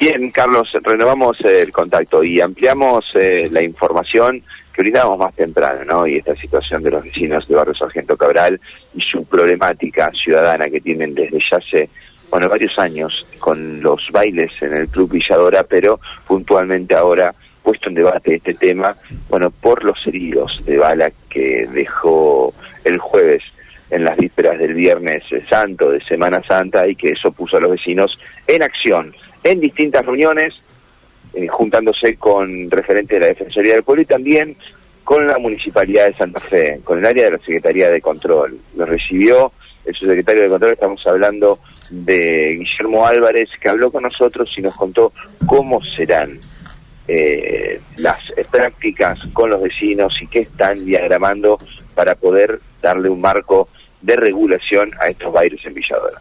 Bien, Carlos, renovamos el contacto y ampliamos eh, la información que brindábamos más temprano, ¿no? Y esta situación de los vecinos de Barrio Sargento Cabral y su problemática ciudadana que tienen desde ya hace, bueno, varios años con los bailes en el Club Villadora, pero puntualmente ahora puesto en debate este tema, bueno, por los heridos de bala que dejó el jueves en las vísperas del Viernes Santo, de Semana Santa, y que eso puso a los vecinos en acción en distintas reuniones, eh, juntándose con referentes de la Defensoría del Pueblo y también con la Municipalidad de Santa Fe, con el área de la Secretaría de Control. Lo recibió el subsecretario de Control, estamos hablando de Guillermo Álvarez, que habló con nosotros y nos contó cómo serán eh, las prácticas con los vecinos y qué están diagramando para poder darle un marco de regulación a estos bailes en Villadora.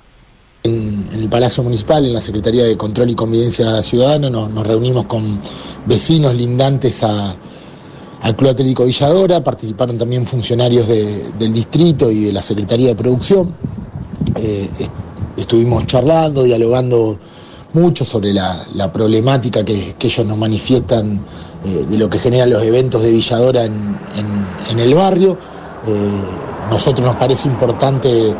Palacio Municipal, en la Secretaría de Control y Convivencia Ciudadana, nos, reunimos con vecinos lindantes al Club Atlético Villadora, participaron también funcionarios del distrito y de la Secretaría de Producción. Eh, estuvimos charlando, dialogando mucho sobre la, problemática que, ellos nos manifiestan eh, de lo que generan los eventos de Villadora en, el barrio. Eh, nosotros nos parece importante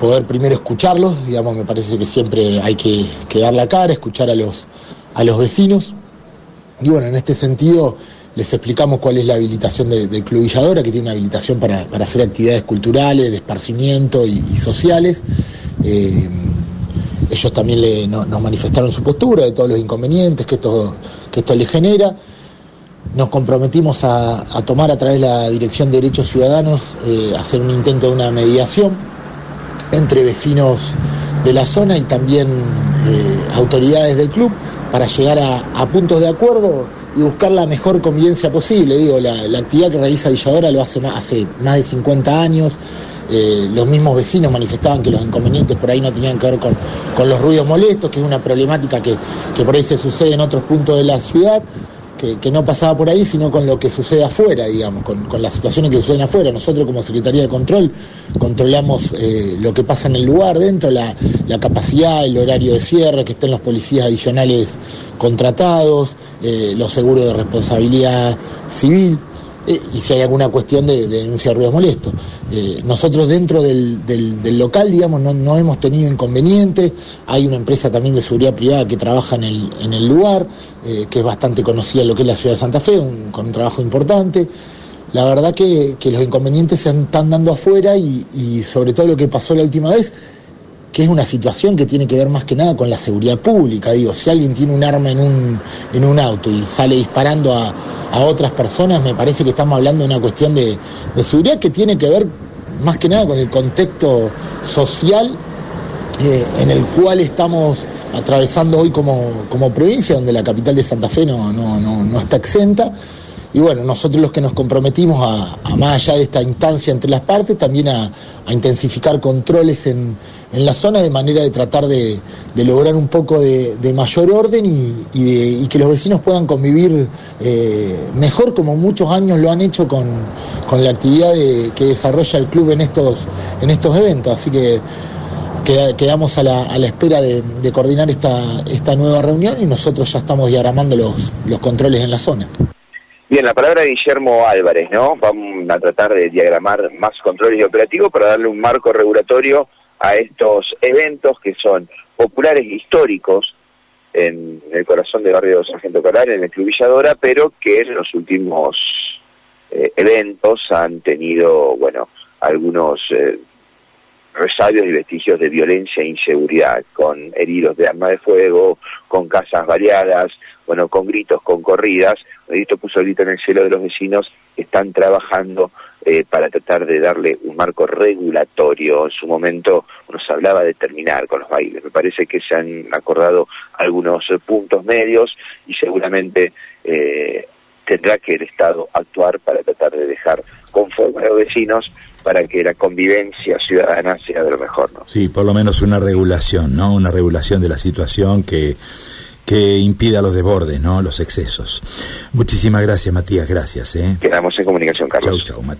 poder primero escucharlos, digamos, me parece que siempre hay que, dar la cara, escuchar a los, a los vecinos. Y bueno, en este sentido les explicamos cuál es la habilitación del Club Villadora, que tiene una habilitación para, hacer actividades culturales, de esparcimiento y, sociales. Eh, ellos también nos manifestaron su postura de todos los inconvenientes que esto, que esto les genera. Nos comprometimos a, tomar a través de la Dirección de Derechos Ciudadanos, eh, hacer un intento de una mediación entre vecinos de la zona y también eh, autoridades del club para llegar a, puntos de acuerdo y buscar la mejor convivencia posible. Digo, la, actividad que realiza Villadora lo hace más, hace más de 50 años. Eh, los mismos vecinos manifestaban que los inconvenientes por ahí no tenían que ver con, los ruidos molestos, que es una problemática que, que por ahí se sucede en otros puntos de la ciudad que, no pasaba por ahí, sino con lo que sucede afuera, digamos, con, las situaciones que suceden afuera. Nosotros como Secretaría de Control controlamos eh, lo que pasa en el lugar, dentro, la, capacidad, el horario de cierre, que estén los policías adicionales contratados, eh, los seguros de responsabilidad civil. Eh, y si hay alguna cuestión de, denuncia de ruidos molestos. Eh, nosotros dentro del, local, digamos, no, hemos tenido inconvenientes, hay una empresa también de seguridad privada que trabaja en el, lugar, eh, que es bastante conocida en lo que es la ciudad de Santa Fe, con un trabajo importante. La verdad que, los inconvenientes se están dando afuera y, y sobre todo lo que pasó la última vez, que es una situación que tiene que ver más que nada con la seguridad pública. Digo, si alguien tiene un arma en un, en un auto y sale disparando a, otras personas, me parece que estamos hablando de una cuestión de, seguridad que tiene que ver más que nada con el contexto social eh, en el cual estamos atravesando hoy como, como, provincia, donde la capital de Santa Fe no, no, no, está exenta. Y bueno, nosotros los que nos comprometimos a, más allá de esta instancia entre las partes, también a intensificar controles en, en la zona de manera de tratar de, lograr un poco de, mayor orden y, que los vecinos puedan convivir eh, mejor como muchos años lo han hecho con, la actividad que desarrolla el club en estos, en estos eventos. Así que quedamos a la, espera de, coordinar esta, esta nueva reunión y nosotros ya estamos diagramando los, los controles en la zona. Bien, la palabra de Guillermo Álvarez, ¿no? Vamos a tratar de diagramar más controles y operativos para darle un marco regulatorio a estos eventos que son populares e históricos en el corazón del barrio Sargento Caral, en el Club Villadora, pero que en los últimos eh, eventos han tenido, bueno, algunos eh, resabios y vestigios de violencia e inseguridad, con heridos de arma de fuego, con casas variadas, bueno, con gritos, con corridas. Esto puso el grito en el cielo de los vecinos están trabajando eh, para tratar de darle un marco regulatorio. En su momento nos hablaba de terminar con los bailes. Me parece que se han acordado algunos puntos medios y seguramente eh, tendrá que el Estado actuar para tratar de dejar conforme a los vecinos para que la convivencia ciudadana sea de lo mejor. ¿no? Sí, por lo menos una regulación, ¿no? Una regulación de la situación que que impida los desbordes, ¿no? Los excesos. Muchísimas gracias, Matías, gracias. ¿eh? Quedamos en comunicación, Carlos. Chau, chau, Matías.